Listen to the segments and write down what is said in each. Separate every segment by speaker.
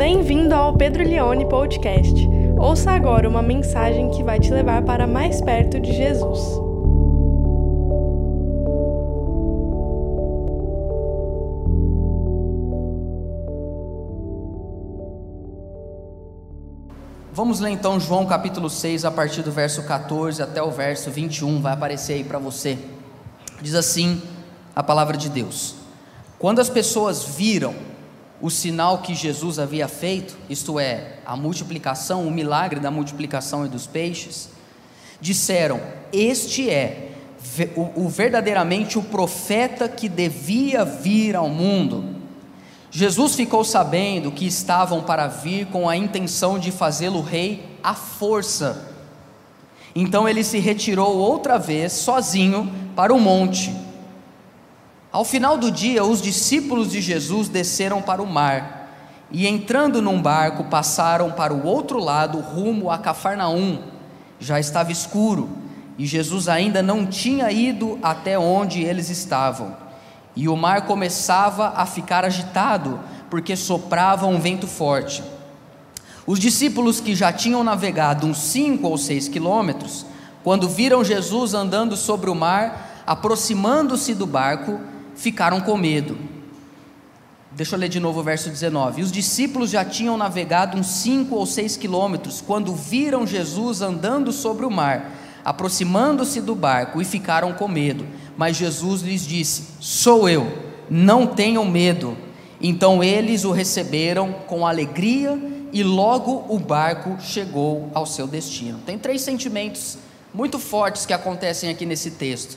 Speaker 1: Bem-vindo ao Pedro Leone Podcast. Ouça agora uma mensagem que vai te levar para mais perto de Jesus.
Speaker 2: Vamos ler então João capítulo 6, a partir do verso 14 até o verso 21, vai aparecer aí para você. Diz assim a palavra de Deus: Quando as pessoas viram o sinal que Jesus havia feito, isto é, a multiplicação, o milagre da multiplicação e dos peixes, disseram: Este é o, o verdadeiramente o profeta que devia vir ao mundo. Jesus ficou sabendo que estavam para vir com a intenção de fazê-lo rei à força. Então ele se retirou outra vez, sozinho, para o monte. Ao final do dia, os discípulos de Jesus desceram para o mar e, entrando num barco, passaram para o outro lado, rumo a Cafarnaum. Já estava escuro e Jesus ainda não tinha ido até onde eles estavam. E o mar começava a ficar agitado, porque soprava um vento forte. Os discípulos que já tinham navegado uns cinco ou seis quilômetros, quando viram Jesus andando sobre o mar, aproximando-se do barco, ficaram com medo. Deixa eu ler de novo o verso 19. Os discípulos já tinham navegado uns cinco ou seis quilômetros quando viram Jesus andando sobre o mar, aproximando-se do barco e ficaram com medo. Mas Jesus lhes disse: Sou eu, não tenham medo. Então eles o receberam com alegria e logo o barco chegou ao seu destino. Tem três sentimentos muito fortes que acontecem aqui nesse texto: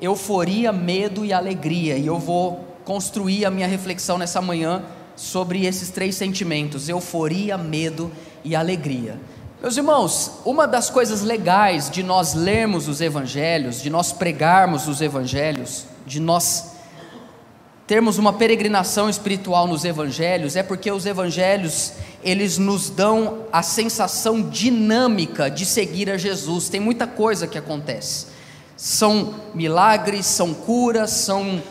Speaker 2: euforia, medo e alegria. E eu vou construir a minha reflexão nessa manhã sobre esses três sentimentos: euforia, medo e alegria. Meus irmãos, uma das coisas legais de nós lermos os evangelhos, de nós pregarmos os evangelhos, de nós termos uma peregrinação espiritual nos evangelhos, é porque os evangelhos, eles nos dão a sensação dinâmica de seguir a Jesus. Tem muita coisa que acontece. São milagres, são curas, são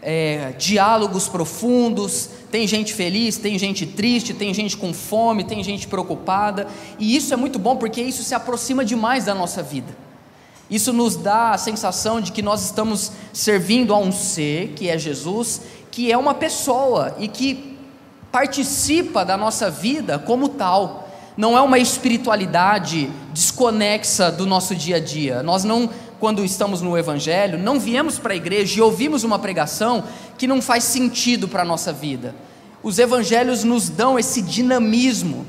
Speaker 2: é, diálogos profundos, tem gente feliz, tem gente triste, tem gente com fome, tem gente preocupada, e isso é muito bom porque isso se aproxima demais da nossa vida. Isso nos dá a sensação de que nós estamos servindo a um ser, que é Jesus, que é uma pessoa e que participa da nossa vida como tal. Não é uma espiritualidade desconexa do nosso dia a dia. Nós não quando estamos no Evangelho, não viemos para a igreja e ouvimos uma pregação que não faz sentido para a nossa vida. Os Evangelhos nos dão esse dinamismo,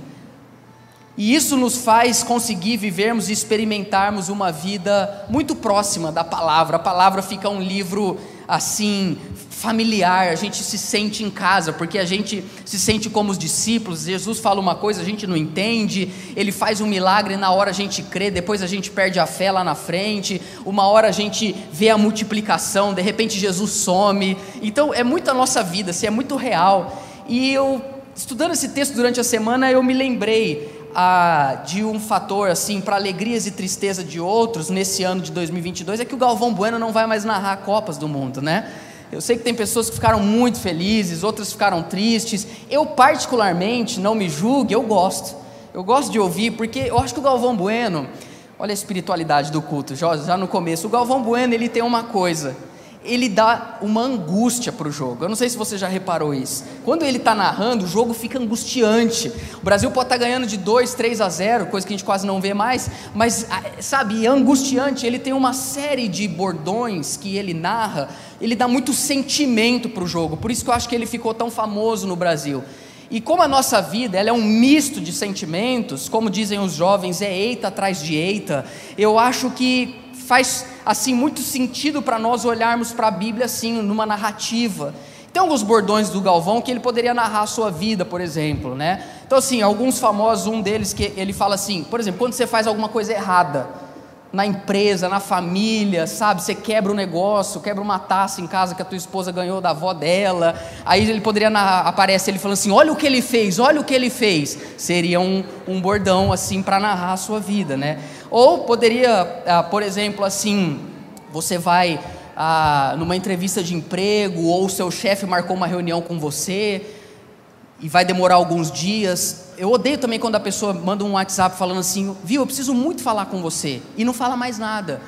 Speaker 2: e isso nos faz conseguir vivermos e experimentarmos uma vida muito próxima da palavra. A palavra fica um livro assim familiar, a gente se sente em casa, porque a gente se sente como os discípulos. Jesus fala uma coisa, a gente não entende, ele faz um milagre, na hora a gente crê, depois a gente perde a fé lá na frente. Uma hora a gente vê a multiplicação, de repente Jesus some. Então é muito a nossa vida, assim, é muito real. E eu estudando esse texto durante a semana, eu me lembrei de um fator assim para alegrias e tristeza de outros nesse ano de 2022 é que o Galvão Bueno não vai mais narrar Copas do Mundo, né? Eu sei que tem pessoas que ficaram muito felizes, outras ficaram tristes. Eu, particularmente, não me julgue, eu gosto. Eu gosto de ouvir, porque eu acho que o Galvão Bueno, olha a espiritualidade do culto, já, já no começo. O Galvão Bueno, ele tem uma coisa ele dá uma angústia para o jogo. Eu não sei se você já reparou isso. Quando ele está narrando, o jogo fica angustiante. O Brasil pode estar tá ganhando de 2, 3 a 0, coisa que a gente quase não vê mais, mas sabe, é angustiante. Ele tem uma série de bordões que ele narra, ele dá muito sentimento para o jogo. Por isso que eu acho que ele ficou tão famoso no Brasil. E como a nossa vida ela é um misto de sentimentos, como dizem os jovens, é eita atrás de eita, eu acho que faz assim muito sentido para nós olharmos para a Bíblia assim, numa narrativa. Tem alguns bordões do Galvão que ele poderia narrar a sua vida, por exemplo, né? Então assim, alguns famosos, um deles que ele fala assim, por exemplo, quando você faz alguma coisa errada, na empresa, na família, sabe? Você quebra um negócio, quebra uma taça em casa que a tua esposa ganhou da avó dela. Aí ele poderia narrar, aparece ele falando assim: olha o que ele fez, olha o que ele fez. Seria um, um bordão assim para narrar a sua vida, né? Ou poderia, ah, por exemplo, assim, você vai ah, numa entrevista de emprego, ou seu chefe marcou uma reunião com você. e vai demorar alguns dias. Eu odeio também quando a pessoa manda um WhatsApp falando assim, viu, eu preciso muito falar com você, e não fala mais nada.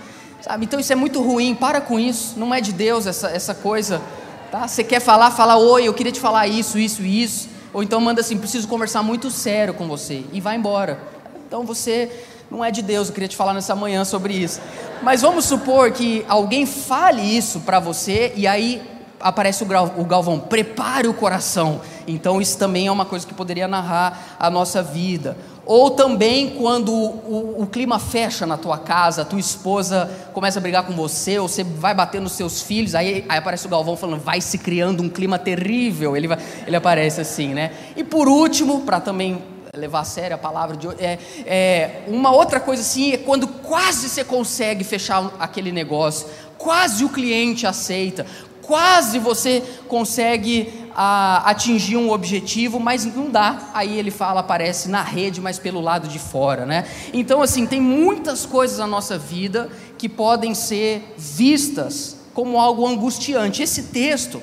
Speaker 2: Sabe? Então isso é muito ruim, para com isso, não é de Deus essa, essa coisa. Tá? Você quer falar, fala, oi, eu queria te falar isso, isso e isso. Ou então manda assim, preciso conversar muito sério com você, e vai embora. Então você não é de Deus, eu queria te falar nessa manhã sobre isso. Mas vamos supor que alguém fale isso para você, e aí aparece o Galvão, prepare o coração. Então, isso também é uma coisa que poderia narrar a nossa vida. Ou também quando o, o, clima fecha na tua casa, a tua esposa começa a brigar com você, ou você vai bater nos seus filhos, aí, aí aparece o Galvão falando, vai se criando um clima terrível. Ele, vai, ele aparece assim, né? E por último, para também levar a sério a palavra de hoje, é, é, uma outra coisa assim é quando quase você consegue fechar aquele negócio, quase o cliente aceita, quase você consegue a, atingir um objetivo, mas não dá. Aí ele fala, aparece na rede, mas pelo lado de fora, né? Então, assim, tem muitas coisas na nossa vida que podem ser vistas como algo angustiante. Esse texto,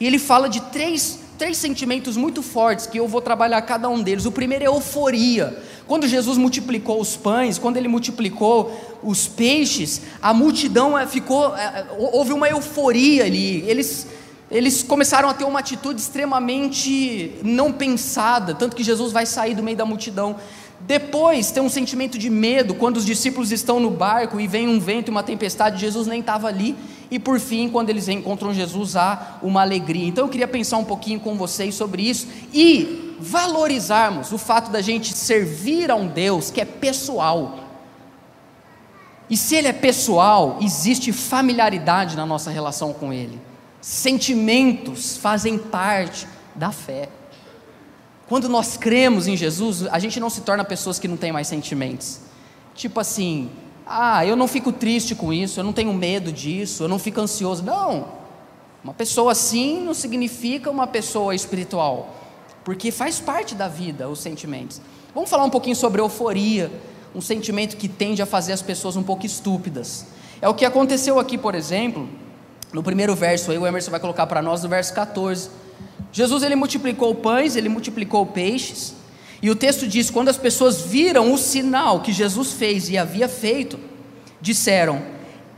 Speaker 2: ele fala de três, três sentimentos muito fortes que eu vou trabalhar cada um deles. O primeiro é euforia. Quando Jesus multiplicou os pães, quando ele multiplicou os peixes, a multidão eh, ficou, eh, eh, houve uma euforia ali. Eles, eles começaram a ter uma atitude extremamente não pensada, tanto que Jesus vai sair do meio da multidão. Depois tem um sentimento de medo quando os discípulos estão no barco e vem um vento e uma tempestade, Jesus nem estava ali. E por fim, quando eles encontram Jesus, há uma alegria. Então eu queria pensar um pouquinho com vocês sobre isso e valorizarmos o fato da gente servir a um Deus que é pessoal. E se ele é pessoal, existe familiaridade na nossa relação com ele. Sentimentos fazem parte da fé. Quando nós cremos em Jesus, a gente não se torna pessoas que não têm mais sentimentos. Tipo assim, ah, eu não fico triste com isso, eu não tenho medo disso, eu não fico ansioso. Não. Uma pessoa assim não significa uma pessoa espiritual porque faz parte da vida os sentimentos. Vamos falar um pouquinho sobre euforia, um sentimento que tende a fazer as pessoas um pouco estúpidas. É o que aconteceu aqui, por exemplo, no primeiro verso, aí o Emerson vai colocar para nós no verso 14. Jesus ele multiplicou pães, ele multiplicou peixes, e o texto diz: quando as pessoas viram o sinal que Jesus fez e havia feito, disseram: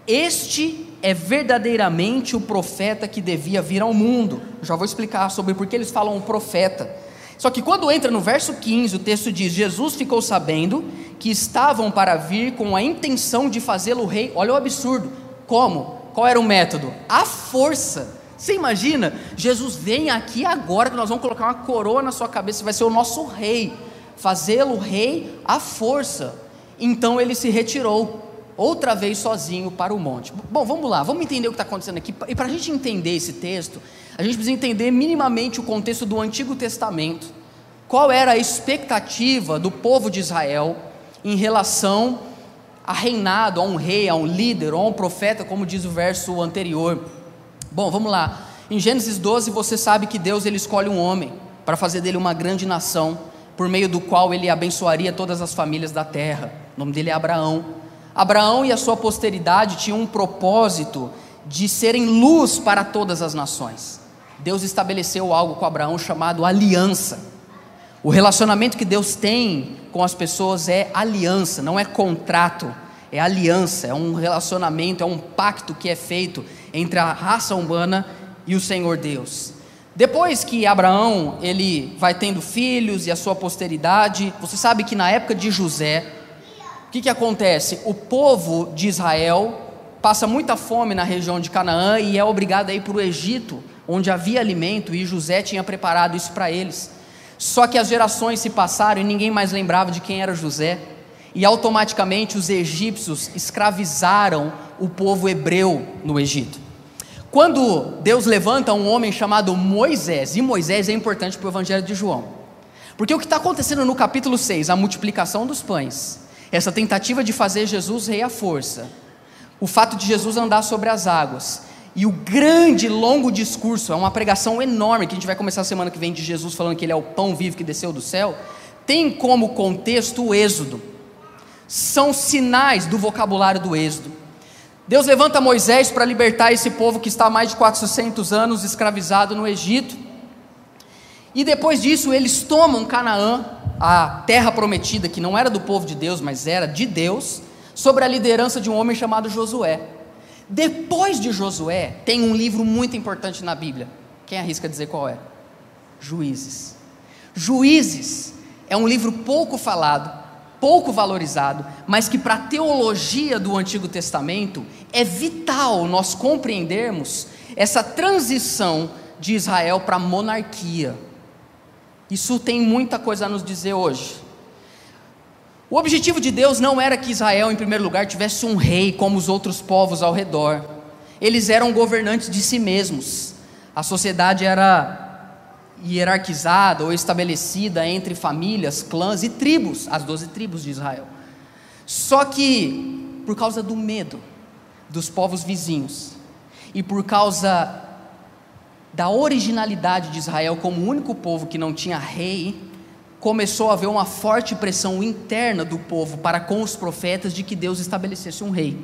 Speaker 2: Este é verdadeiramente o profeta que devia vir ao mundo. Já vou explicar sobre por que eles falam profeta. Só que quando entra no verso 15, o texto diz: Jesus ficou sabendo que estavam para vir com a intenção de fazê-lo rei. Olha o absurdo. Como? Qual era o método? A força. Você imagina? Jesus vem aqui agora que nós vamos colocar uma coroa na sua cabeça, vai ser o nosso rei. Fazê-lo rei à força. Então ele se retirou outra vez sozinho para o monte. Bom, vamos lá, vamos entender o que está acontecendo aqui. E para a gente entender esse texto, a gente precisa entender minimamente o contexto do Antigo Testamento. Qual era a expectativa do povo de Israel em relação a reinado, a um rei, a um líder, ou a um profeta, como diz o verso anterior. Bom, vamos lá. Em Gênesis 12, você sabe que Deus ele escolhe um homem para fazer dele uma grande nação, por meio do qual ele abençoaria todas as famílias da terra. O nome dele é Abraão. Abraão e a sua posteridade tinham um propósito de serem luz para todas as nações. Deus estabeleceu algo com Abraão chamado aliança. O relacionamento que Deus tem com as pessoas é aliança, não é contrato, é aliança, é um relacionamento, é um pacto que é feito entre a raça humana e o Senhor Deus. Depois que Abraão ele vai tendo filhos e a sua posteridade, você sabe que na época de José, o que, que acontece? O povo de Israel passa muita fome na região de Canaã e é obrigado a ir para o Egito onde havia alimento e José tinha preparado isso para eles. Só que as gerações se passaram e ninguém mais lembrava de quem era José, e automaticamente os egípcios escravizaram o povo hebreu no Egito. Quando Deus levanta um homem chamado Moisés, e Moisés é importante para o Evangelho de João, porque o que está acontecendo no capítulo 6, a multiplicação dos pães, essa tentativa de fazer Jesus rei à força, o fato de Jesus andar sobre as águas, e o grande, longo discurso, é uma pregação enorme que a gente vai começar a semana que vem de Jesus falando que ele é o pão vivo que desceu do céu, tem como contexto o Êxodo. São sinais do vocabulário do Êxodo. Deus levanta Moisés para libertar esse povo que está há mais de 400 anos escravizado no Egito. E depois disso, eles tomam Canaã, a terra prometida, que não era do povo de Deus, mas era de Deus, sobre a liderança de um homem chamado Josué. Depois de Josué, tem um livro muito importante na Bíblia. Quem arrisca dizer qual é? Juízes. Juízes é um livro pouco falado, pouco valorizado, mas que para a teologia do Antigo Testamento é vital nós compreendermos essa transição de Israel para a monarquia. Isso tem muita coisa a nos dizer hoje. O objetivo de Deus não era que Israel, em primeiro lugar, tivesse um rei como os outros povos ao redor. Eles eram governantes de si mesmos. A sociedade era hierarquizada ou estabelecida entre famílias, clãs e tribos, as doze tribos de Israel. Só que, por causa do medo dos povos vizinhos e por causa da originalidade de Israel como o único povo que não tinha rei, começou a haver uma forte pressão interna do povo para com os profetas de que Deus estabelecesse um rei.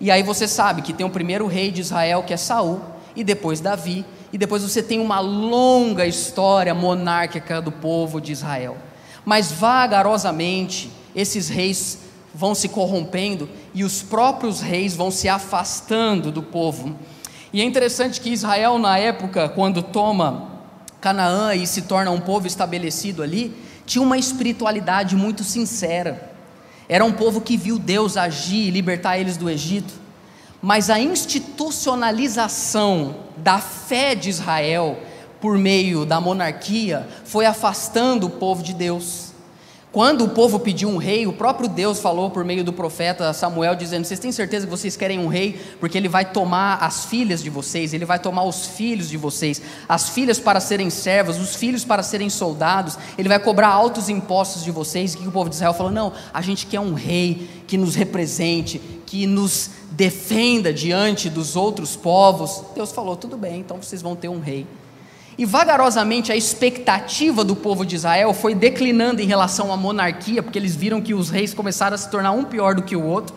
Speaker 2: E aí você sabe que tem o primeiro rei de Israel, que é Saul, e depois Davi, e depois você tem uma longa história monárquica do povo de Israel. Mas vagarosamente esses reis vão se corrompendo e os próprios reis vão se afastando do povo. E é interessante que Israel, na época, quando toma Canaã e se torna um povo estabelecido ali, tinha uma espiritualidade muito sincera. Era um povo que viu Deus agir e libertar eles do Egito. Mas a institucionalização da fé de Israel por meio da monarquia foi afastando o povo de Deus. Quando o povo pediu um rei, o próprio Deus falou por meio do profeta Samuel, dizendo: Vocês têm certeza que vocês querem um rei? Porque ele vai tomar as filhas de vocês, ele vai tomar os filhos de vocês, as filhas para serem servas, os filhos para serem soldados, ele vai cobrar altos impostos de vocês. E o povo de Israel falou: Não, a gente quer um rei que nos represente, que nos defenda diante dos outros povos. Deus falou: Tudo bem, então vocês vão ter um rei. E vagarosamente a expectativa do povo de Israel foi declinando em relação à monarquia, porque eles viram que os reis começaram a se tornar um pior do que o outro.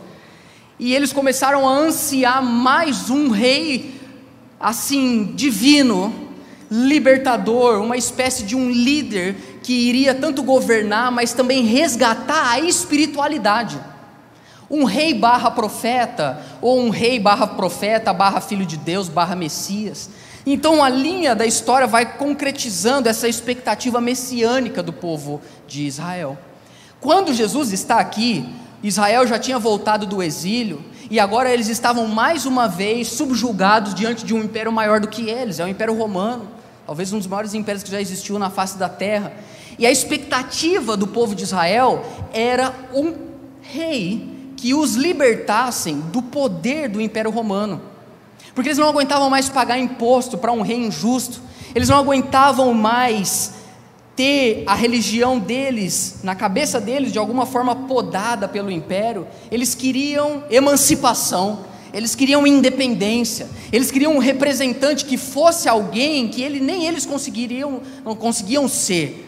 Speaker 2: E eles começaram a ansiar mais um rei, assim, divino, libertador, uma espécie de um líder que iria tanto governar, mas também resgatar a espiritualidade. Um rei barra profeta, ou um rei barra profeta, barra filho de Deus, barra Messias então a linha da história vai concretizando essa expectativa messiânica do povo de Israel. Quando Jesus está aqui, Israel já tinha voltado do exílio e agora eles estavam mais uma vez subjugados diante de um império maior do que eles, é o Império Romano, talvez um dos maiores impérios que já existiu na face da terra. E a expectativa do povo de Israel era um rei que os libertassem do poder do Império Romano porque eles não aguentavam mais pagar imposto para um rei injusto, eles não aguentavam mais ter a religião deles, na cabeça deles, de alguma forma podada pelo império, eles queriam emancipação, eles queriam independência, eles queriam um representante que fosse alguém que ele, nem eles conseguiriam, não conseguiam ser.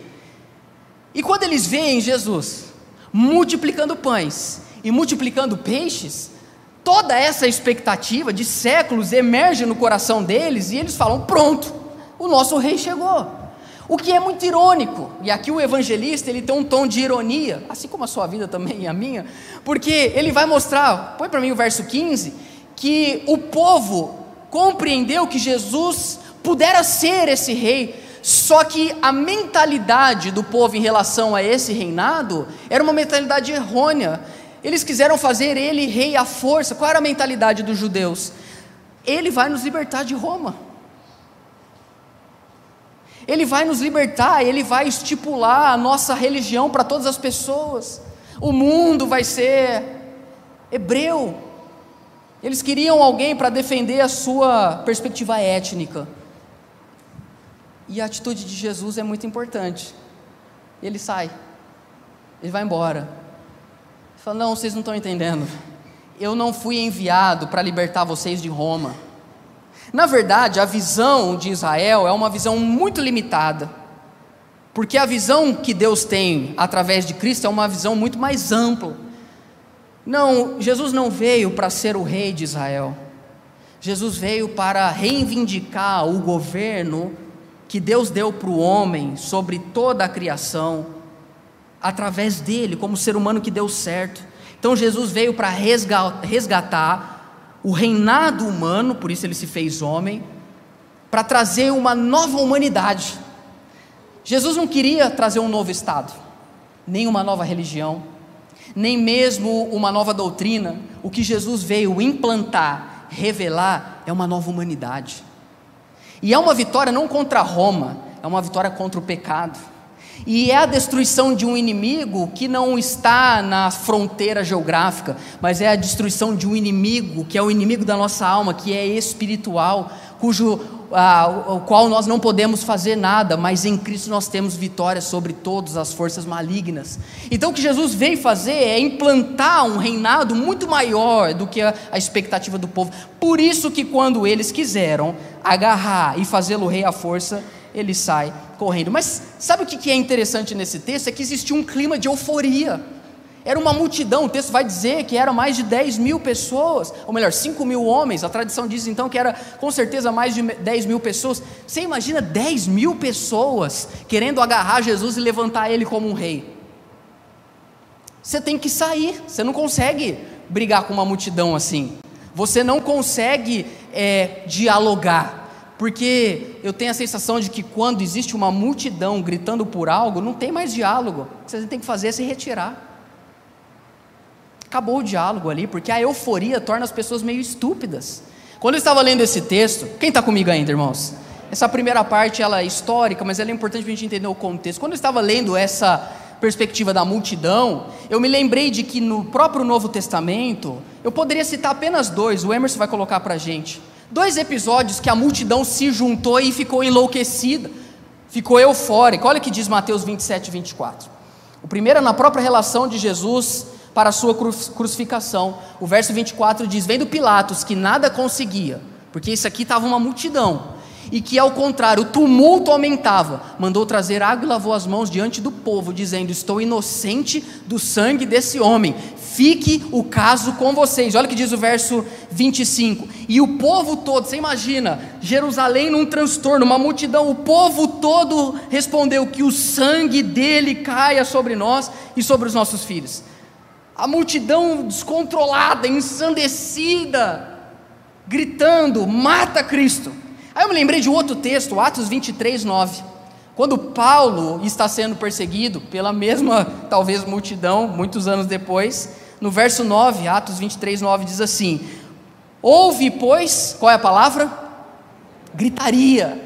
Speaker 2: E quando eles veem Jesus multiplicando pães e multiplicando peixes, Toda essa expectativa de séculos emerge no coração deles e eles falam: pronto, o nosso rei chegou. O que é muito irônico, e aqui o evangelista ele tem um tom de ironia, assim como a sua vida também e a minha, porque ele vai mostrar, põe para mim o verso 15, que o povo compreendeu que Jesus pudera ser esse rei, só que a mentalidade do povo em relação a esse reinado era uma mentalidade errônea, eles quiseram fazer ele rei à força. Qual era a mentalidade dos judeus? Ele vai nos libertar de Roma. Ele vai nos libertar, ele vai estipular a nossa religião para todas as pessoas. O mundo vai ser hebreu. Eles queriam alguém para defender a sua perspectiva étnica. E a atitude de Jesus é muito importante. Ele sai, ele vai embora. Fala, não, vocês não estão entendendo. Eu não fui enviado para libertar vocês de Roma. Na verdade, a visão de Israel é uma visão muito limitada. Porque a visão que Deus tem através de Cristo é uma visão muito mais ampla. Não, Jesus não veio para ser o rei de Israel. Jesus veio para reivindicar o governo que Deus deu para o homem sobre toda a criação, através dele, como ser humano que deu certo. Então Jesus veio para resgatar o reinado humano, por isso ele se fez homem, para trazer uma nova humanidade. Jesus não queria trazer um novo Estado, nem uma nova religião, nem mesmo uma nova doutrina. O que Jesus veio implantar, revelar, é uma nova humanidade. E é uma vitória não contra Roma, é uma vitória contra o pecado. E é a destruição de um inimigo que não está na fronteira geográfica, mas é a destruição de um inimigo que é o inimigo da nossa alma, que é espiritual, cujo ah, o qual nós não podemos fazer nada, mas em Cristo nós temos vitória sobre todas as forças malignas. Então o que Jesus veio fazer é implantar um reinado muito maior do que a, a expectativa do povo. Por isso que quando eles quiseram agarrar e fazê-lo rei à força, ele sai correndo. Mas sabe o que é interessante nesse texto? É que existia um clima de euforia. Era uma multidão, o texto vai dizer que eram mais de 10 mil pessoas, ou melhor, 5 mil homens. A tradição diz então que era com certeza mais de 10 mil pessoas. Você imagina 10 mil pessoas querendo agarrar Jesus e levantar ele como um rei. Você tem que sair, você não consegue brigar com uma multidão assim. Você não consegue é, dialogar, porque eu tenho a sensação de que quando existe uma multidão gritando por algo, não tem mais diálogo. O que você tem que fazer é se retirar. Acabou o diálogo ali, porque a euforia torna as pessoas meio estúpidas. Quando eu estava lendo esse texto, quem está comigo ainda, irmãos? Essa primeira parte ela é histórica, mas ela é importante para a gente entender o contexto. Quando eu estava lendo essa perspectiva da multidão, eu me lembrei de que no próprio Novo Testamento, eu poderia citar apenas dois, o Emerson vai colocar para a gente. Dois episódios que a multidão se juntou e ficou enlouquecida, ficou eufórica. Olha o que diz Mateus 27 e 24. O primeiro é na própria relação de Jesus para a sua crucificação. O verso 24 diz: Vendo Pilatos que nada conseguia, porque isso aqui estava uma multidão, e que ao contrário o tumulto aumentava, mandou trazer água e lavou as mãos diante do povo, dizendo: Estou inocente do sangue desse homem, fique o caso com vocês. Olha o que diz o verso 25: E o povo todo, você imagina, Jerusalém num transtorno, uma multidão, o povo todo respondeu: Que o sangue dele caia sobre nós e sobre os nossos filhos a multidão descontrolada, ensandecida, gritando: mata Cristo. Aí eu me lembrei de outro texto, Atos 23, 9. Quando Paulo está sendo perseguido pela mesma, talvez, multidão, muitos anos depois, no verso 9, Atos 23, 9, diz assim: Houve, pois, qual é a palavra? Gritaria.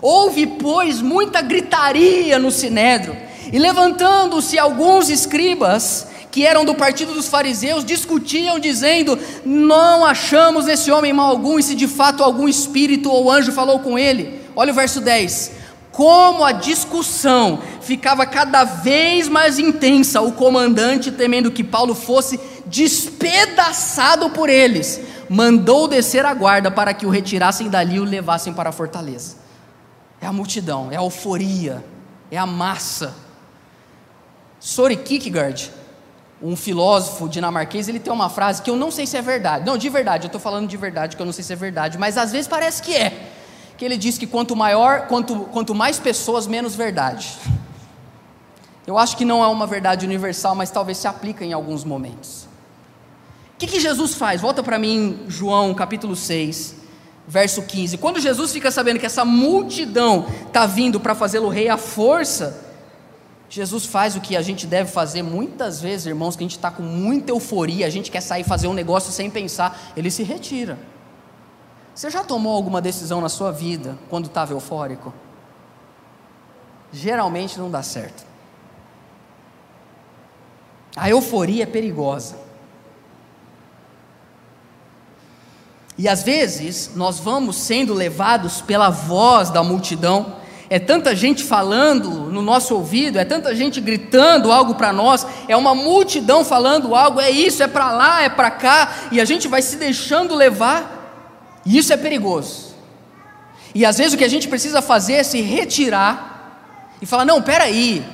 Speaker 2: Houve, pois, muita gritaria no sinédrio, e levantando-se alguns escribas, que eram do partido dos fariseus, discutiam, dizendo: Não achamos nesse homem mal algum, e se de fato algum espírito ou anjo falou com ele. Olha o verso 10. Como a discussão ficava cada vez mais intensa, o comandante, temendo que Paulo fosse despedaçado por eles, mandou descer a guarda para que o retirassem dali e o levassem para a fortaleza. É a multidão, é a euforia, é a massa. Sori Kierkegaard, um filósofo dinamarquês, ele tem uma frase que eu não sei se é verdade. Não, de verdade, eu estou falando de verdade, que eu não sei se é verdade, mas às vezes parece que é. Que ele diz que quanto maior, quanto, quanto mais pessoas, menos verdade. Eu acho que não é uma verdade universal, mas talvez se aplica em alguns momentos. O que, que Jesus faz? Volta para mim, João capítulo 6, verso 15. Quando Jesus fica sabendo que essa multidão está vindo para fazê-lo rei à força, Jesus faz o que a gente deve fazer muitas vezes, irmãos, que a gente está com muita euforia, a gente quer sair fazer um negócio sem pensar, ele se retira. Você já tomou alguma decisão na sua vida quando estava eufórico? Geralmente não dá certo. A euforia é perigosa. E às vezes nós vamos sendo levados pela voz da multidão é tanta gente falando no nosso ouvido, é tanta gente gritando algo para nós, é uma multidão falando algo, é isso, é para lá, é para cá, e a gente vai se deixando levar, e isso é perigoso. E às vezes o que a gente precisa fazer é se retirar e falar: não, peraí,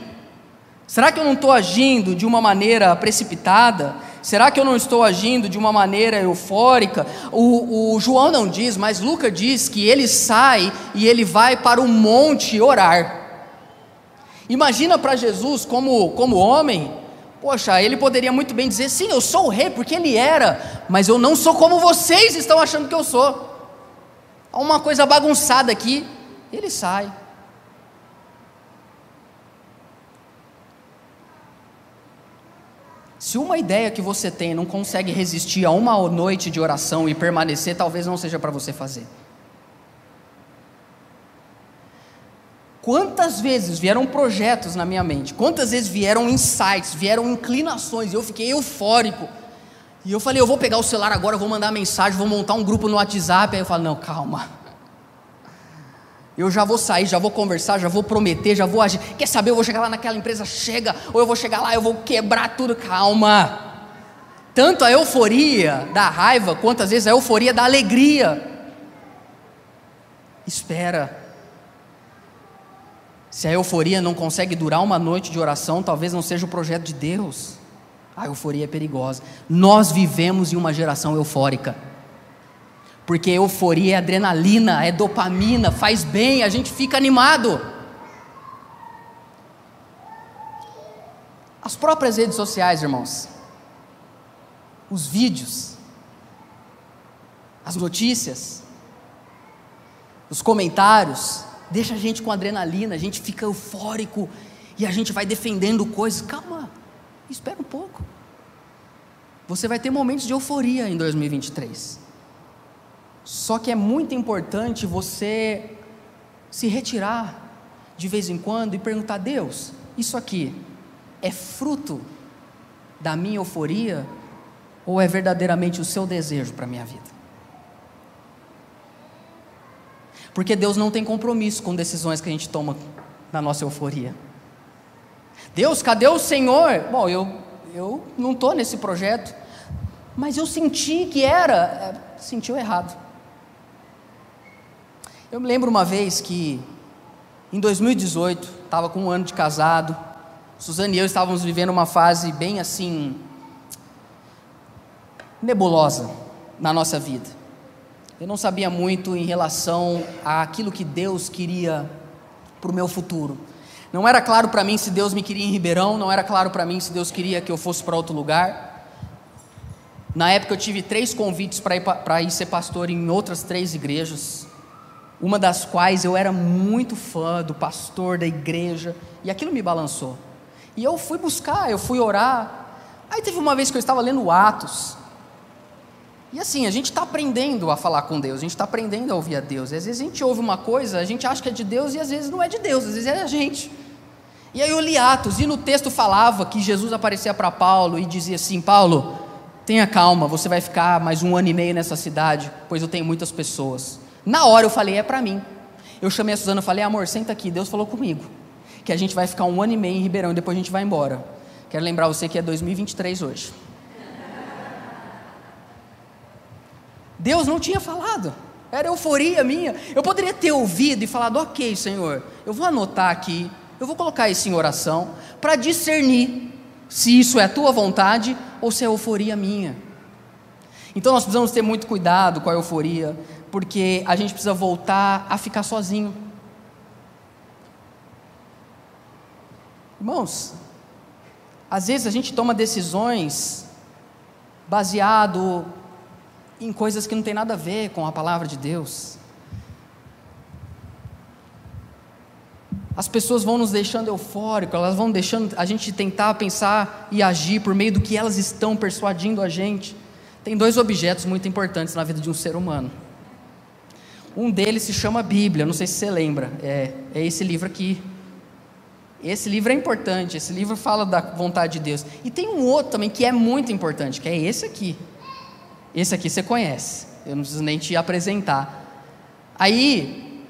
Speaker 2: será que eu não estou agindo de uma maneira precipitada? Será que eu não estou agindo de uma maneira eufórica? O, o João não diz, mas Lucas diz que ele sai e ele vai para o monte orar. Imagina para Jesus como, como homem, poxa, ele poderia muito bem dizer: sim, eu sou o rei, porque ele era, mas eu não sou como vocês estão achando que eu sou. Há uma coisa bagunçada aqui, ele sai. Se uma ideia que você tem não consegue resistir a uma noite de oração e permanecer, talvez não seja para você fazer. Quantas vezes vieram projetos na minha mente, quantas vezes vieram insights, vieram inclinações, eu fiquei eufórico. E eu falei, eu vou pegar o celular agora, vou mandar mensagem, vou montar um grupo no WhatsApp. Aí eu falo, não, calma. Eu já vou sair, já vou conversar, já vou prometer, já vou agir. Quer saber? Eu vou chegar lá naquela empresa, chega, ou eu vou chegar lá, eu vou quebrar tudo. Calma. Tanto a euforia da raiva, quanto às vezes a euforia da alegria. Espera. Se a euforia não consegue durar uma noite de oração, talvez não seja o projeto de Deus. A euforia é perigosa. Nós vivemos em uma geração eufórica porque euforia é adrenalina, é dopamina, faz bem, a gente fica animado. As próprias redes sociais, irmãos, os vídeos, as notícias, os comentários, deixa a gente com adrenalina, a gente fica eufórico e a gente vai defendendo coisas. Calma, espera um pouco. Você vai ter momentos de euforia em 2023. Só que é muito importante você se retirar de vez em quando e perguntar: Deus, isso aqui é fruto da minha euforia ou é verdadeiramente o seu desejo para a minha vida? Porque Deus não tem compromisso com decisões que a gente toma na nossa euforia. Deus, cadê o Senhor? Bom, eu, eu não estou nesse projeto, mas eu senti que era, é, sentiu errado. Eu me lembro uma vez que, em 2018, estava com um ano de casado, Suzane e eu estávamos vivendo uma fase bem assim, nebulosa na nossa vida. Eu não sabia muito em relação àquilo que Deus queria para o meu futuro. Não era claro para mim se Deus me queria em Ribeirão, não era claro para mim se Deus queria que eu fosse para outro lugar. Na época eu tive três convites para ir, ir ser pastor em outras três igrejas uma das quais eu era muito fã do pastor da igreja, e aquilo me balançou. E eu fui buscar, eu fui orar. Aí teve uma vez que eu estava lendo Atos, e assim, a gente está aprendendo a falar com Deus, a gente está aprendendo a ouvir a Deus. E às vezes a gente ouve uma coisa, a gente acha que é de Deus, e às vezes não é de Deus, às vezes é a gente. E aí eu li Atos, e no texto falava que Jesus aparecia para Paulo e dizia assim: Paulo, tenha calma, você vai ficar mais um ano e meio nessa cidade, pois eu tenho muitas pessoas. Na hora eu falei, é para mim. Eu chamei a Suzana e falei, amor, senta aqui, Deus falou comigo. Que a gente vai ficar um ano e meio em Ribeirão e depois a gente vai embora. Quero lembrar você que é 2023 hoje. Deus não tinha falado, era euforia minha. Eu poderia ter ouvido e falado, ok, Senhor, eu vou anotar aqui, eu vou colocar isso em oração, para discernir se isso é a tua vontade ou se é euforia minha. Então nós precisamos ter muito cuidado com a euforia, porque a gente precisa voltar a ficar sozinho. Irmãos, às vezes a gente toma decisões baseado em coisas que não tem nada a ver com a palavra de Deus. As pessoas vão nos deixando eufóricos, elas vão deixando a gente tentar pensar e agir por meio do que elas estão persuadindo a gente. Tem dois objetos muito importantes na vida de um ser humano. Um deles se chama Bíblia, não sei se você lembra, é, é esse livro aqui. Esse livro é importante, esse livro fala da vontade de Deus. E tem um outro também que é muito importante, que é esse aqui. Esse aqui você conhece, eu não preciso nem te apresentar. Aí,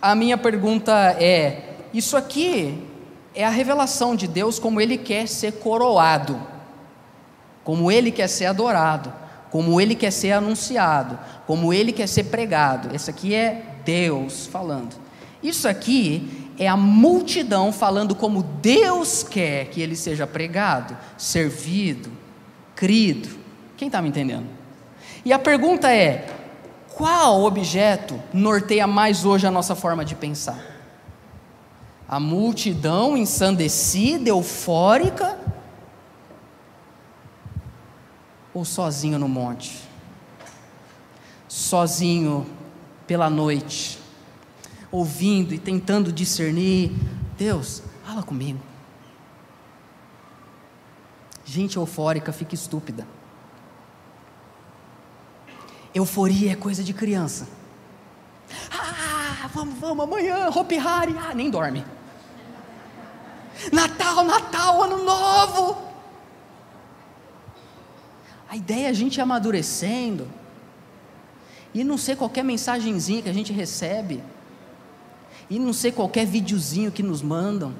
Speaker 2: a minha pergunta é: isso aqui é a revelação de Deus como Ele quer ser coroado, como Ele quer ser adorado como ele quer ser anunciado, como ele quer ser pregado. Esse aqui é Deus falando. Isso aqui é a multidão falando como Deus quer que ele seja pregado, servido, crido. Quem está me entendendo? E a pergunta é: qual objeto norteia mais hoje a nossa forma de pensar? A multidão ensandecida, eufórica, ou sozinho no monte? Sozinho pela noite, ouvindo e tentando discernir: Deus, fala comigo. Gente eufórica fica estúpida. Euforia é coisa de criança. Ah, vamos, vamos, amanhã, Hopi Hari. Ah, nem dorme. Natal, Natal, Ano Novo. A ideia é a gente amadurecendo. E não ser qualquer mensagenzinha que a gente recebe, e não ser qualquer videozinho que nos mandam,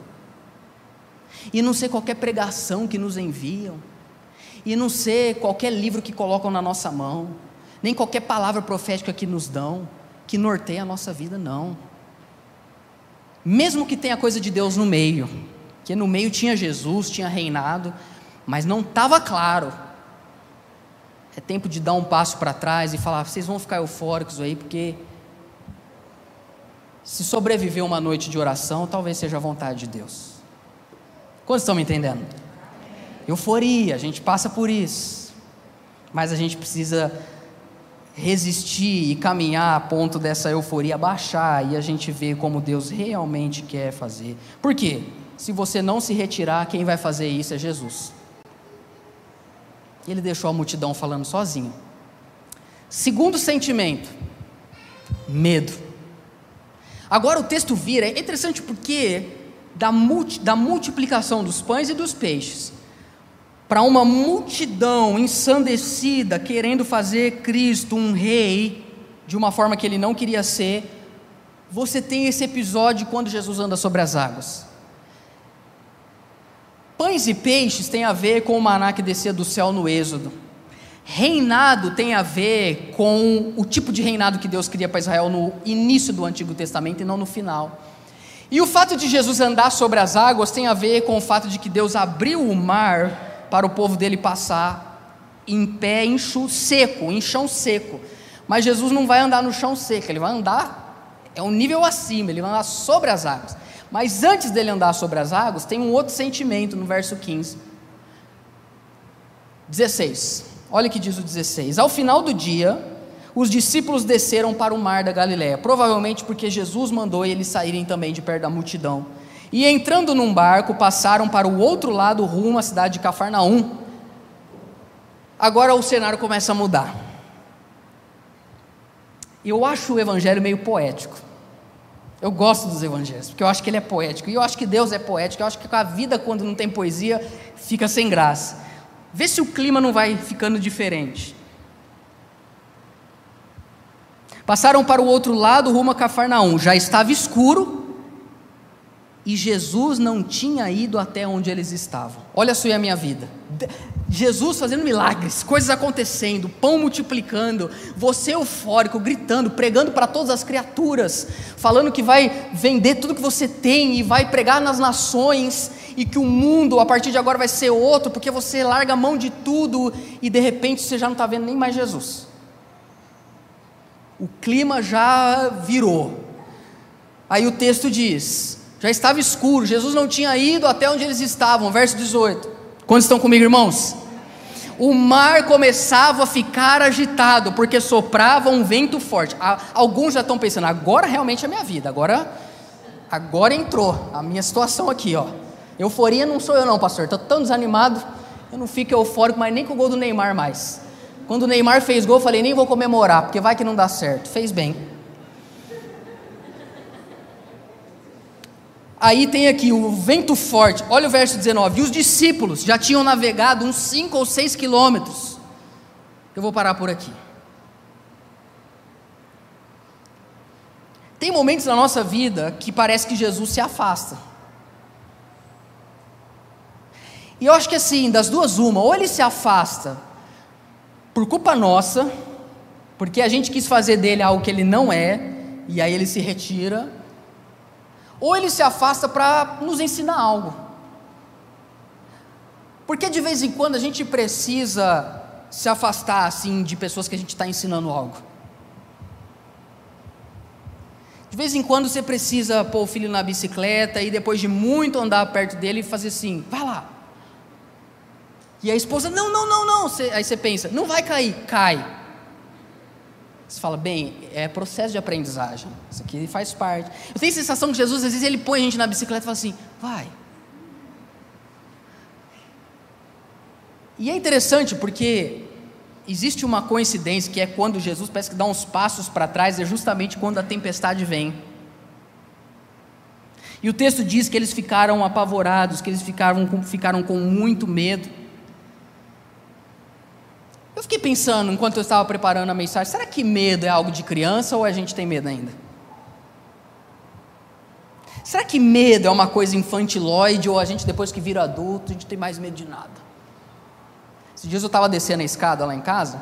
Speaker 2: e não ser qualquer pregação que nos enviam, e não ser qualquer livro que colocam na nossa mão, nem qualquer palavra profética que nos dão, que norteia a nossa vida, não. Mesmo que tenha coisa de Deus no meio, que no meio tinha Jesus, tinha reinado, mas não estava claro. É tempo de dar um passo para trás e falar: vocês vão ficar eufóricos aí, porque se sobreviver uma noite de oração, talvez seja a vontade de Deus. Quantos estão me entendendo? Euforia, a gente passa por isso, mas a gente precisa resistir e caminhar a ponto dessa euforia baixar e a gente ver como Deus realmente quer fazer. Por quê? Se você não se retirar, quem vai fazer isso é Jesus. Ele deixou a multidão falando sozinho. Segundo sentimento, medo. Agora o texto vira, é interessante porque da, multi, da multiplicação dos pães e dos peixes, para uma multidão ensandecida, querendo fazer Cristo um rei, de uma forma que ele não queria ser, você tem esse episódio quando Jesus anda sobre as águas. Pães e peixes tem a ver com o maná que descia do céu no Êxodo. Reinado tem a ver com o tipo de reinado que Deus queria para Israel no início do Antigo Testamento e não no final. E o fato de Jesus andar sobre as águas tem a ver com o fato de que Deus abriu o mar para o povo dele passar em pé, em chão seco, em chão seco. Mas Jesus não vai andar no chão seco, ele vai andar, é um nível acima, ele vai andar sobre as águas. Mas antes dele andar sobre as águas, tem um outro sentimento no verso 15. 16. Olha o que diz o 16. Ao final do dia, os discípulos desceram para o mar da Galiléia, provavelmente porque Jesus mandou eles saírem também de perto da multidão. E entrando num barco, passaram para o outro lado rumo à cidade de Cafarnaum. Agora o cenário começa a mudar. Eu acho o evangelho meio poético. Eu gosto dos evangelhos, porque eu acho que ele é poético. E eu acho que Deus é poético. Eu acho que a vida, quando não tem poesia, fica sem graça. Vê se o clima não vai ficando diferente. Passaram para o outro lado, rumo a Cafarnaum. Já estava escuro, e Jesus não tinha ido até onde eles estavam. Olha só a minha vida. Jesus fazendo milagres, coisas acontecendo, pão multiplicando, você eufórico, gritando, pregando para todas as criaturas, falando que vai vender tudo que você tem e vai pregar nas nações e que o mundo a partir de agora vai ser outro, porque você larga a mão de tudo e de repente você já não está vendo nem mais Jesus. O clima já virou. Aí o texto diz: já estava escuro, Jesus não tinha ido até onde eles estavam. Verso 18. Quantos estão comigo, irmãos? O mar começava a ficar agitado, porque soprava um vento forte. Alguns já estão pensando, agora realmente é a minha vida, agora, agora entrou a minha situação aqui, ó. Euforia não sou eu não, pastor, estou tão desanimado, eu não fico eufórico, mas nem com o gol do Neymar mais. Quando o Neymar fez gol, eu falei, nem vou comemorar, porque vai que não dá certo. Fez bem. Aí tem aqui o vento forte, olha o verso 19. E os discípulos já tinham navegado uns 5 ou 6 quilômetros. Eu vou parar por aqui. Tem momentos na nossa vida que parece que Jesus se afasta. E eu acho que assim, das duas, uma, ou ele se afasta por culpa nossa, porque a gente quis fazer dele algo que ele não é, e aí ele se retira, ou ele se afasta para nos ensinar algo. Porque de vez em quando a gente precisa se afastar assim de pessoas que a gente está ensinando algo. De vez em quando você precisa pôr o filho na bicicleta e depois de muito andar perto dele fazer assim, vai lá. E a esposa, não, não, não, não. Aí você pensa, não vai cair, cai. Você fala, bem, é processo de aprendizagem. Isso aqui faz parte. Eu tenho a sensação que Jesus, às vezes, ele põe a gente na bicicleta e fala assim, vai. E é interessante porque existe uma coincidência que é quando Jesus parece que dá uns passos para trás, é justamente quando a tempestade vem. E o texto diz que eles ficaram apavorados, que eles ficaram com, ficaram com muito medo. Eu fiquei pensando, enquanto eu estava preparando a mensagem, será que medo é algo de criança ou a gente tem medo ainda? Será que medo é uma coisa infantiloide ou a gente, depois que vira adulto, a gente tem mais medo de nada? Esses dias eu estava descendo a escada lá em casa,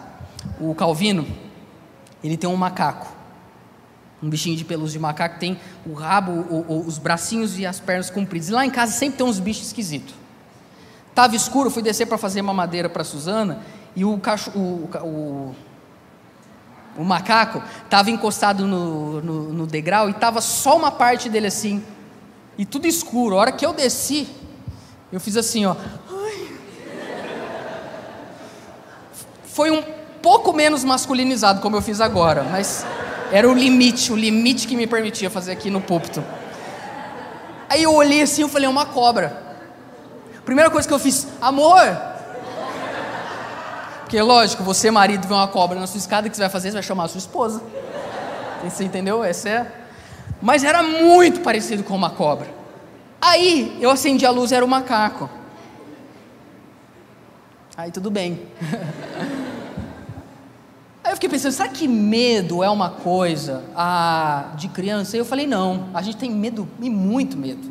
Speaker 2: o Calvino, ele tem um macaco, um bichinho de pelúcia de macaco, tem o rabo, o, o, os bracinhos e as pernas compridas. E lá em casa sempre tem uns bichos esquisitos. Tava escuro, fui descer para fazer uma madeira para Suzana e o, o, o, o macaco estava encostado no, no, no degrau e estava só uma parte dele assim, e tudo escuro. A hora que eu desci, eu fiz assim, ó. foi um pouco menos masculinizado, como eu fiz agora, mas era o limite, o limite que me permitia fazer aqui no púlpito. Aí eu olhei assim, eu falei, é uma cobra. Primeira coisa que eu fiz, amor. Porque lógico, você marido vê uma cobra na sua escada, o que você vai fazer? Você vai chamar a sua esposa. Você entendeu? Essa é. Mas era muito parecido com uma cobra. Aí eu acendi a luz, era um macaco. Aí tudo bem. Aí eu fiquei pensando, será que medo é uma coisa de criança? E eu falei, não, a gente tem medo e muito medo.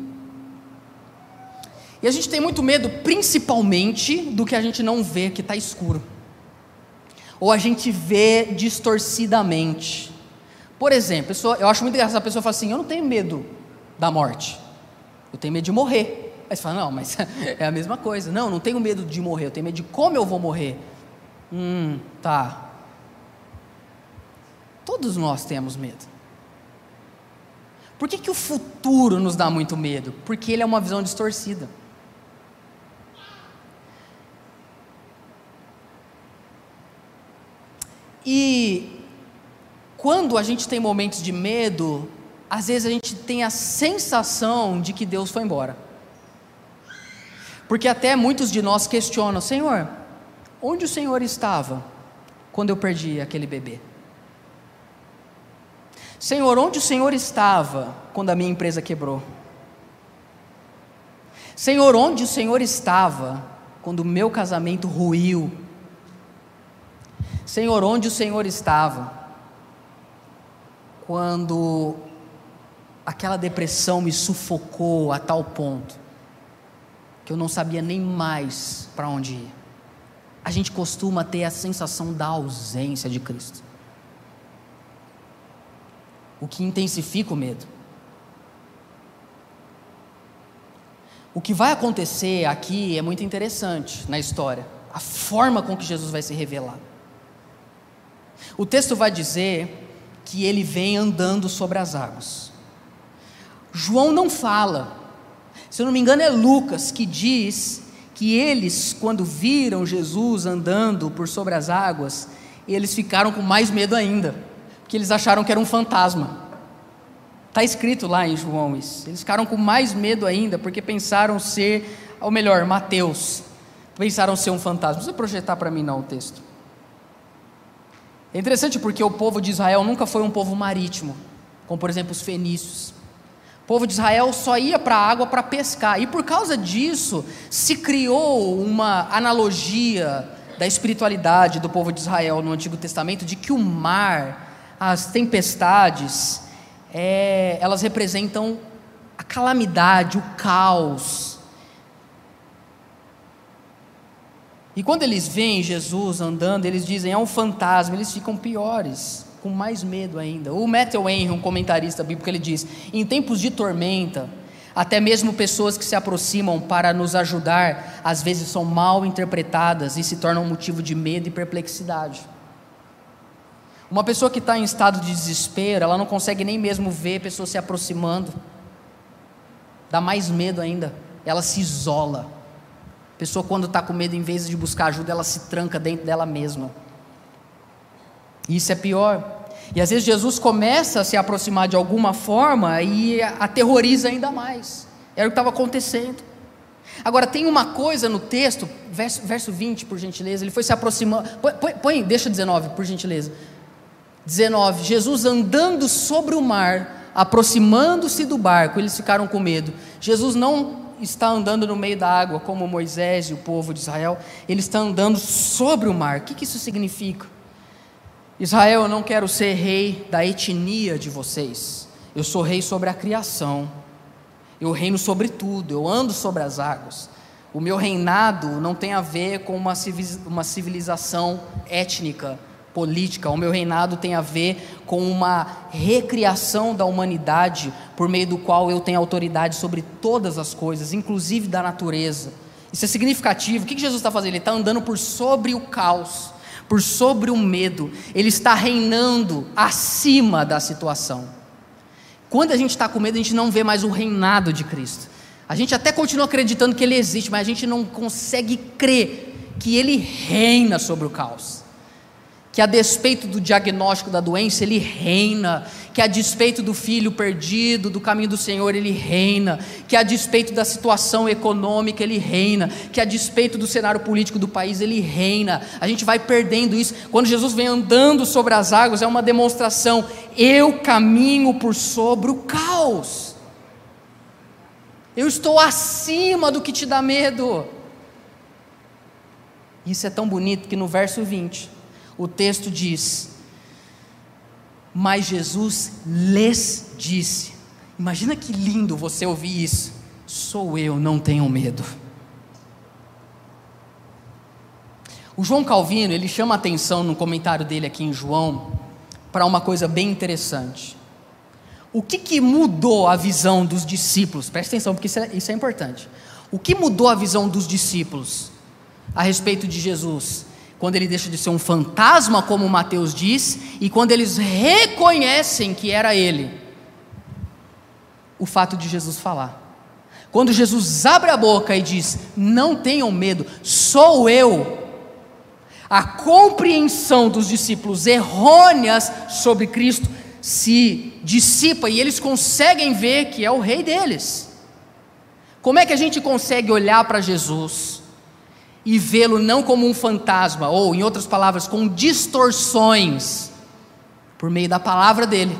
Speaker 2: E a gente tem muito medo, principalmente, do que a gente não vê, que está escuro. Ou a gente vê distorcidamente. Por exemplo, eu acho muito engraçado a pessoa fala assim: Eu não tenho medo da morte, eu tenho medo de morrer. Aí você fala, não, mas é a mesma coisa. Não, não tenho medo de morrer, eu tenho medo de como eu vou morrer. Hum, tá. Todos nós temos medo. Por que, que o futuro nos dá muito medo? Porque ele é uma visão distorcida. E quando a gente tem momentos de medo, às vezes a gente tem a sensação de que Deus foi embora. Porque até muitos de nós questionam: Senhor, onde o Senhor estava quando eu perdi aquele bebê? Senhor, onde o Senhor estava quando a minha empresa quebrou? Senhor, onde o Senhor estava quando o meu casamento ruiu? Senhor, onde o Senhor estava quando aquela depressão me sufocou a tal ponto que eu não sabia nem mais para onde ir. A gente costuma ter a sensação da ausência de Cristo, o que intensifica o medo. O que vai acontecer aqui é muito interessante na história, a forma com que Jesus vai se revelar. O texto vai dizer que ele vem andando sobre as águas. João não fala se eu não me engano, é Lucas que diz que eles, quando viram Jesus andando por sobre as águas, eles ficaram com mais medo ainda, porque eles acharam que era um fantasma. Está escrito lá em João isso. Eles ficaram com mais medo ainda, porque pensaram ser, ou melhor, Mateus, pensaram ser um fantasma. Não precisa projetar para mim não o texto. É interessante porque o povo de Israel nunca foi um povo marítimo, como por exemplo os fenícios povo de Israel só ia para a água para pescar, e por causa disso se criou uma analogia da espiritualidade do povo de Israel no Antigo Testamento de que o mar, as tempestades, é, elas representam a calamidade, o caos. E quando eles veem Jesus andando, eles dizem é um fantasma, eles ficam piores com mais medo ainda. O Matthew Henry, um comentarista bíblico, ele diz: em tempos de tormenta, Até mesmo pessoas que se aproximam para nos ajudar, às vezes são mal interpretadas e se tornam motivo de medo e perplexidade. Uma pessoa que está em estado de desespero, ela não consegue nem mesmo ver pessoas se aproximando. Dá mais medo ainda. Ela se isola. Pessoa, quando está com medo, em vez de buscar ajuda, ela se tranca dentro dela mesma. Isso é pior. E às vezes Jesus começa a se aproximar de alguma forma e aterroriza ainda mais. Era o que estava acontecendo. Agora, tem uma coisa no texto, verso, verso 20, por gentileza, ele foi se aproximando. Põe, põe, deixa 19, por gentileza. 19: Jesus andando sobre o mar, aproximando-se do barco, eles ficaram com medo. Jesus não está andando no meio da água como Moisés e o povo de Israel, ele está andando sobre o mar. O que, isso significa? Israel, eu não quero ser rei da etnia de vocês, eu sou rei sobre a criação, eu reino sobre tudo, eu ando sobre as águas. O meu reinado não tem a ver com uma civilização étnica política, o meu reinado tem a ver com uma recriação da humanidade, por meio do qual eu tenho autoridade sobre todas as coisas, inclusive da natureza. Isso é significativo. O que Jesus está fazendo? Ele está andando por sobre o caos, por sobre o medo. Ele está reinando acima da situação. Quando a gente está com medo, a gente não vê mais o reinado de Cristo. A gente até continua acreditando que Ele existe, mas a gente não consegue crer que Ele reina sobre o caos que a despeito do diagnóstico da doença, ele reina, que a despeito do filho perdido, do caminho do Senhor, ele reina, que a despeito da situação econômica, ele reina, que a despeito do cenário político do país, ele reina. A gente vai perdendo isso. Quando Jesus vem andando sobre as águas, é uma demonstração: eu caminho por sobre o caos. Eu estou acima do que te dá medo. Isso é tão bonito que no verso 20 o texto diz: Mas Jesus lhes disse. Imagina que lindo você ouvir isso. Sou eu, não tenham medo. O João Calvino, ele chama atenção no comentário dele aqui em João para uma coisa bem interessante. O que, que mudou a visão dos discípulos? Presta atenção, porque isso é, isso é importante. O que mudou a visão dos discípulos a respeito de Jesus? Quando ele deixa de ser um fantasma, como Mateus diz, e quando eles reconhecem que era ele. O fato de Jesus falar. Quando Jesus abre a boca e diz: Não tenham medo, sou eu. A compreensão dos discípulos errôneas sobre Cristo se dissipa e eles conseguem ver que é o rei deles. Como é que a gente consegue olhar para Jesus? E vê-lo não como um fantasma, ou, em outras palavras, com distorções, por meio da palavra dele.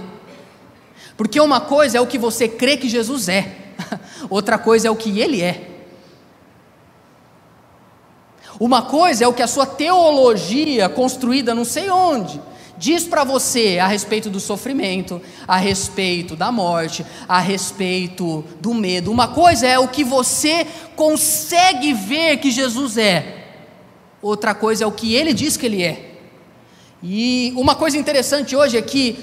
Speaker 2: Porque uma coisa é o que você crê que Jesus é, outra coisa é o que ele é. Uma coisa é o que a sua teologia construída não sei onde diz para você a respeito do sofrimento, a respeito da morte, a respeito do medo. Uma coisa é o que você consegue ver que Jesus é, outra coisa é o que ele diz que ele é. E uma coisa interessante hoje é que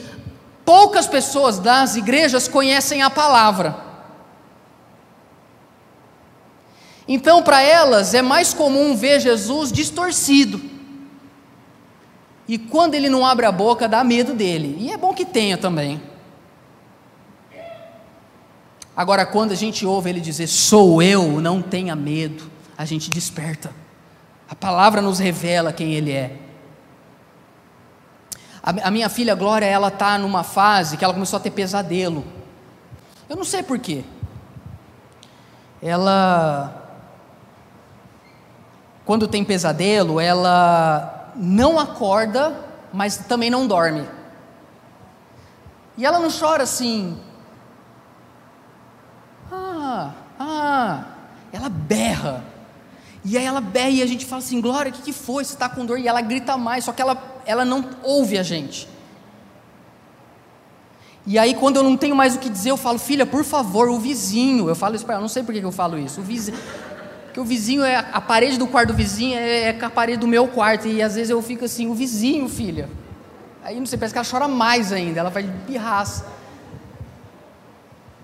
Speaker 2: poucas pessoas das igrejas conhecem a palavra. Então, para elas, é mais comum ver Jesus distorcido. E quando ele não abre a boca, dá medo dele. E é bom que tenha também. Agora, quando a gente ouve ele dizer, sou eu, não tenha medo, a gente desperta. A palavra nos revela quem ele é. A, a minha filha Glória, ela está numa fase que ela começou a ter pesadelo. Eu não sei porquê. Ela. Quando tem pesadelo, ela não acorda, mas também não dorme. E ela não chora assim. Ah, ah. Ela berra. E aí ela berra e a gente fala assim: Glória, o que, que foi? Você está com dor? E ela grita mais, só que ela, ela não ouve a gente. E aí, quando eu não tenho mais o que dizer, eu falo: Filha, por favor, o vizinho. Eu falo isso para ela, não sei por que eu falo isso. O vizinho. Porque o vizinho é a parede do quarto do vizinho é, é a parede do meu quarto e às vezes eu fico assim, o vizinho, filha. Aí não sei, parece que ela chora mais ainda, ela vai pirraça.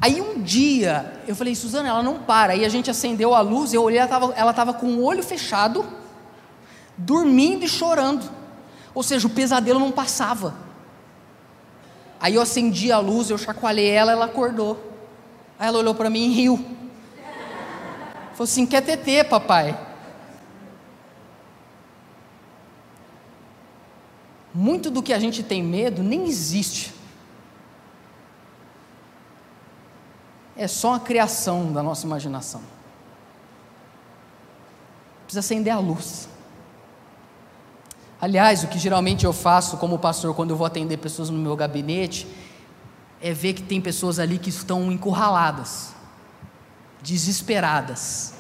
Speaker 2: Aí um dia eu falei, Suzana, ela não para. Aí a gente acendeu a luz, eu olhei, ela estava com o olho fechado, dormindo e chorando. Ou seja, o pesadelo não passava. Aí eu acendi a luz, eu chacoalhei ela, ela acordou. Aí ela olhou para mim e riu. Falou assim: quer TT, papai? Muito do que a gente tem medo nem existe. É só a criação da nossa imaginação. Precisa acender a luz. Aliás, o que geralmente eu faço como pastor quando eu vou atender pessoas no meu gabinete é ver que tem pessoas ali que estão encurraladas, desesperadas,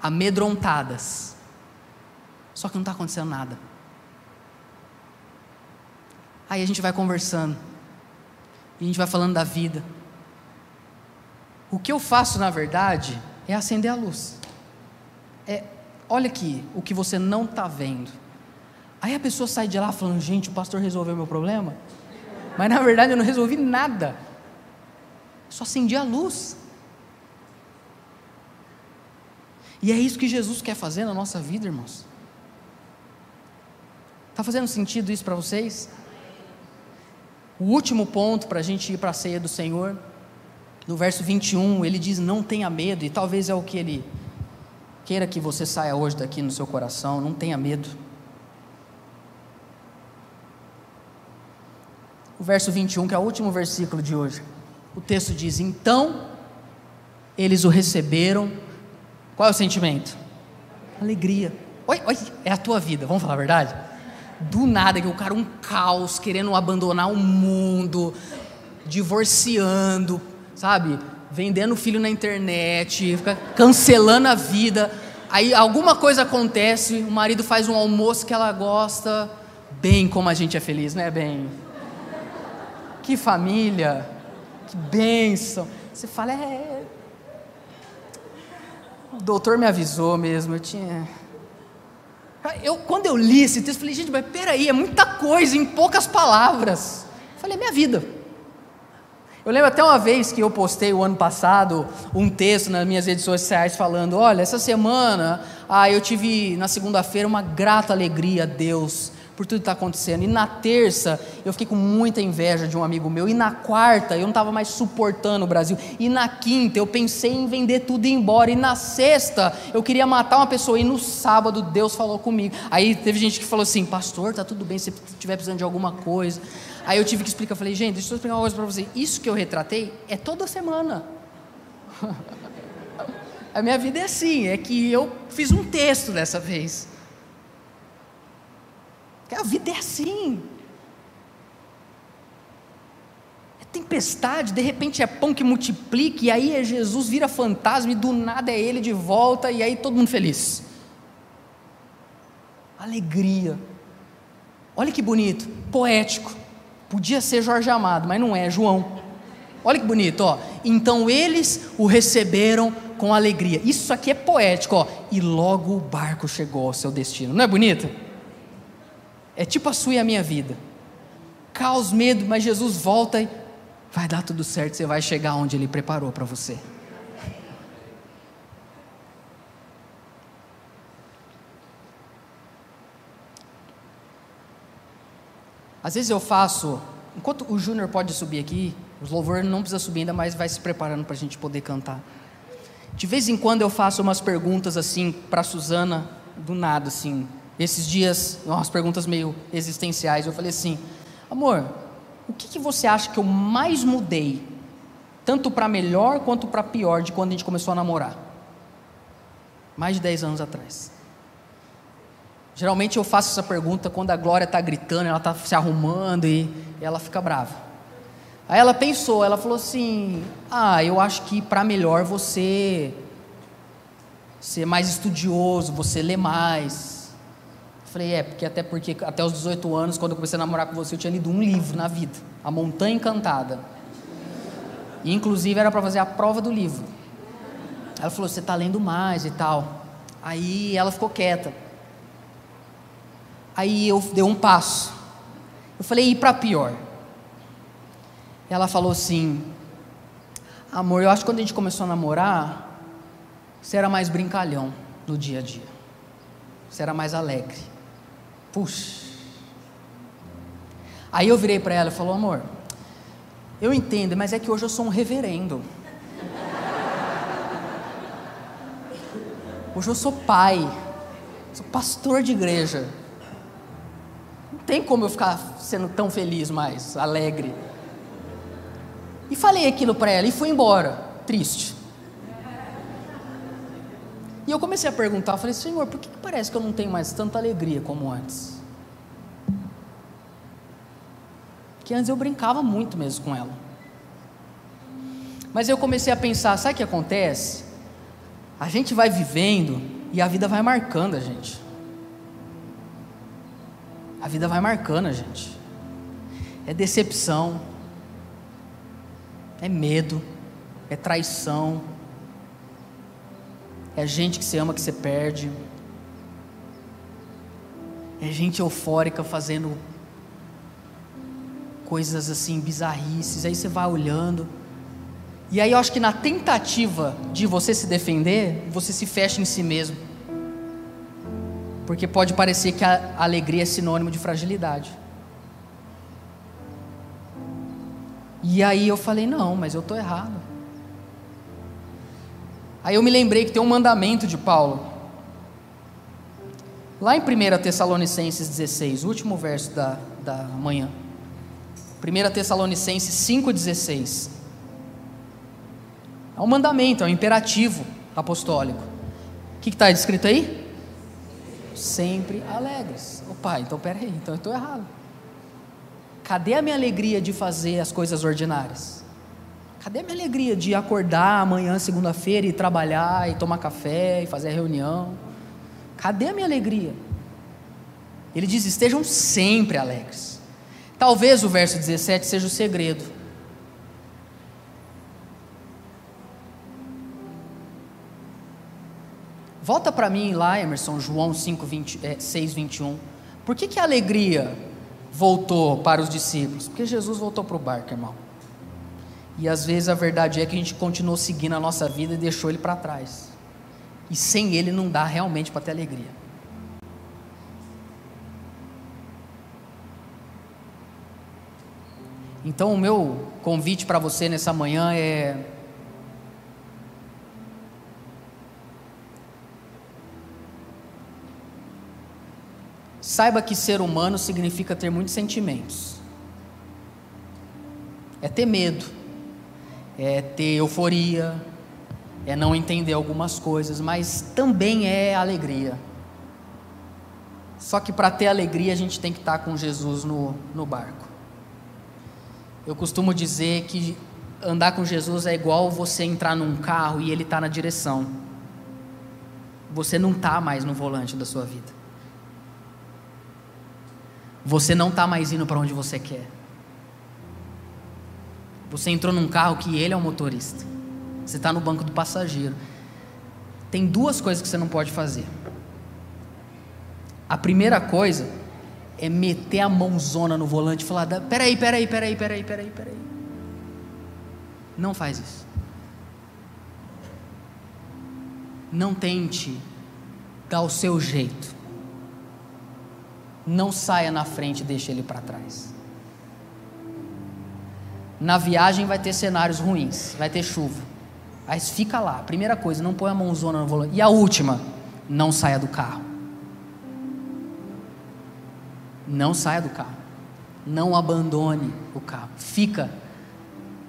Speaker 2: amedrontadas. Só que não está acontecendo nada. Aí a gente vai conversando, e a gente vai falando da vida. O que eu faço, na verdade, é acender a luz. É, olha aqui o que você não está vendo. Aí a pessoa sai de lá falando: gente, o pastor resolveu meu problema. Mas na verdade eu não resolvi nada. Só acendi a luz. E é isso que Jesus quer fazer na nossa vida, irmãos. Está fazendo sentido isso para vocês? O último ponto para a gente ir para a ceia do Senhor, no verso 21, ele diz: Não tenha medo, e talvez é o que ele queira que você saia hoje daqui no seu coração, não tenha medo. O verso 21, que é o último versículo de hoje, o texto diz: Então eles o receberam, qual é o sentimento? Alegria. Oi, oi, é a tua vida, vamos falar a verdade? do nada, que o cara um caos, querendo abandonar o mundo, divorciando, sabe? Vendendo filho na internet, cancelando a vida. Aí alguma coisa acontece, o marido faz um almoço que ela gosta, bem como a gente é feliz, né, bem? Que família, que bênção. Você fala, é. O doutor me avisou mesmo, eu tinha eu, quando eu li esse texto, falei, gente, mas peraí, é muita coisa em poucas palavras. Eu falei, é minha vida. Eu lembro até uma vez que eu postei o ano passado um texto nas minhas redes sociais falando: olha, essa semana ah, eu tive na segunda-feira uma grata alegria a Deus por tudo que está acontecendo. E na terça, eu fiquei com muita inveja de um amigo meu. E na quarta, eu não estava mais suportando o Brasil. E na quinta, eu pensei em vender tudo e ir embora. E na sexta, eu queria matar uma pessoa. E no sábado, Deus falou comigo. Aí teve gente que falou assim: Pastor, tá tudo bem se estiver precisando de alguma coisa. Aí eu tive que explicar. Eu falei: Gente, deixa eu explicar uma coisa para você. Isso que eu retratei é toda semana. A minha vida é assim, é que eu fiz um texto dessa vez. Porque a vida é assim. É tempestade, de repente é pão que multiplica, e aí é Jesus vira fantasma, e do nada é ele de volta, e aí todo mundo feliz. Alegria. Olha que bonito, poético. Podia ser Jorge Amado, mas não é, é João. Olha que bonito, ó. Então eles o receberam com alegria. Isso aqui é poético, ó. E logo o barco chegou ao seu destino. Não é bonito? É tipo a sua e a minha vida. Caos, medo, mas Jesus volta e vai dar tudo certo, você vai chegar onde Ele preparou para você. Às vezes eu faço, enquanto o Júnior pode subir aqui, os louvores não precisa subir ainda, mas vai se preparando para a gente poder cantar. De vez em quando eu faço umas perguntas assim para Suzana, do nada assim, esses dias, umas perguntas meio existenciais, eu falei assim: amor, o que, que você acha que eu mais mudei, tanto para melhor quanto para pior, de quando a gente começou a namorar? Mais de 10 anos atrás. Geralmente eu faço essa pergunta quando a Glória está gritando, ela está se arrumando e ela fica brava. Aí ela pensou, ela falou assim: Ah, eu acho que para melhor você ser mais estudioso, você ler mais, Falei, é, porque até porque até os 18 anos, quando eu comecei a namorar com você, eu tinha lido um livro na vida, A Montanha Encantada. E inclusive era para fazer a prova do livro. Ela falou, você está lendo mais e tal. Aí ela ficou quieta. Aí eu dei um passo. Eu falei, e para pior? Ela falou assim: Amor, eu acho que quando a gente começou a namorar, você era mais brincalhão no dia a dia. Você era mais alegre. Puxa. Aí eu virei para ela e falou: "Amor, eu entendo, mas é que hoje eu sou um reverendo. Hoje eu sou pai, sou pastor de igreja. Não tem como eu ficar sendo tão feliz mais, alegre. E falei aquilo para ela e fui embora, triste. E eu comecei a perguntar, falei, Senhor, por que, parece que eu não tenho mais tanta alegria como antes? Que antes eu brincava muito mesmo com ela. Mas eu comecei a pensar, sabe o que acontece? A gente vai vivendo e a vida vai marcando a gente. A vida vai marcando a gente. É decepção, é medo, é traição, é gente que você ama que você perde, é gente eufórica fazendo coisas assim bizarrices. Aí você vai olhando, e aí eu acho que na tentativa de você se defender, você se fecha em si mesmo. Porque pode parecer que a alegria é sinônimo de fragilidade. E aí eu falei: não, mas eu estou errado. Aí eu me lembrei que tem um mandamento de Paulo. Lá em 1 Tessalonicenses 16, último verso da, da manhã. 1 Tessalonicenses 5,16. É um mandamento, é um imperativo apostólico. O que está escrito aí? Sempre alegres. Opa, então peraí, então eu estou errado. Cadê a minha alegria de fazer as coisas ordinárias? Cadê a minha alegria de acordar amanhã, segunda-feira, e trabalhar, e tomar café, e fazer reunião? Cadê a minha alegria? Ele diz: estejam sempre alegres. Talvez o verso 17 seja o segredo. Volta para mim lá, Emerson, João 5, 20, é, 6, 21. Por que, que a alegria voltou para os discípulos? Porque Jesus voltou para o barco, irmão. E às vezes a verdade é que a gente continuou seguindo a nossa vida e deixou ele para trás. E sem ele não dá realmente para ter alegria. Então o meu convite para você nessa manhã é Saiba que ser humano significa ter muitos sentimentos. É ter medo, é ter euforia, é não entender algumas coisas, mas também é alegria. Só que para ter alegria a gente tem que estar com Jesus no, no barco. Eu costumo dizer que andar com Jesus é igual você entrar num carro e ele está na direção. Você não está mais no volante da sua vida. Você não está mais indo para onde você quer. Você entrou num carro que ele é o motorista. Você está no banco do passageiro. Tem duas coisas que você não pode fazer. A primeira coisa é meter a mãozona no volante e falar: peraí, peraí, peraí, peraí, peraí, peraí. Não faz isso. Não tente dar o seu jeito não saia na frente e deixe ele para trás. Na viagem vai ter cenários ruins, vai ter chuva. Mas fica lá. Primeira coisa, não põe a mãozona no volante. E a última, não saia do carro. Não saia do carro. Não abandone o carro. Fica.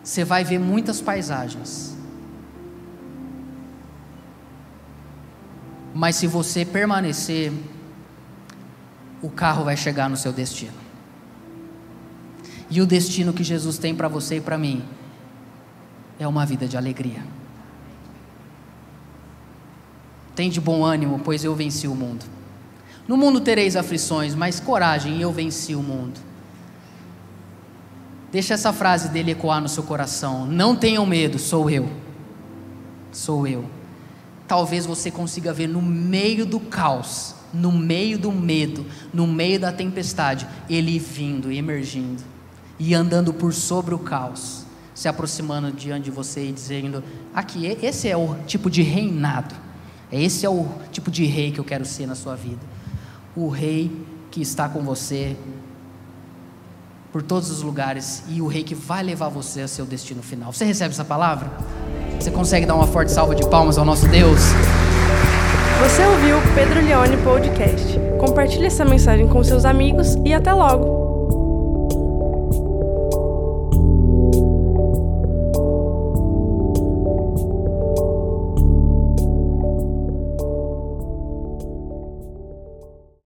Speaker 2: Você vai ver muitas paisagens. Mas se você permanecer o carro vai chegar no seu destino. E o destino que Jesus tem para você e para mim é uma vida de alegria. Tem de bom ânimo, pois eu venci o mundo. No mundo tereis aflições, mas coragem, eu venci o mundo. Deixa essa frase dele ecoar no seu coração. Não tenham medo, sou eu. Sou eu. Talvez você consiga ver no meio do caos no meio do medo, no meio da tempestade, ele vindo emergindo e andando por sobre o caos, se aproximando diante de você e dizendo: aqui, esse é o tipo de reinado, esse é o tipo de rei que eu quero ser na sua vida. O rei que está com você por todos os lugares e o rei que vai levar você ao seu destino final. Você recebe essa palavra? Você consegue dar uma forte salva de palmas ao nosso Deus?
Speaker 1: Você ouviu o Pedro Leone Podcast. Compartilhe essa mensagem com seus amigos e até logo!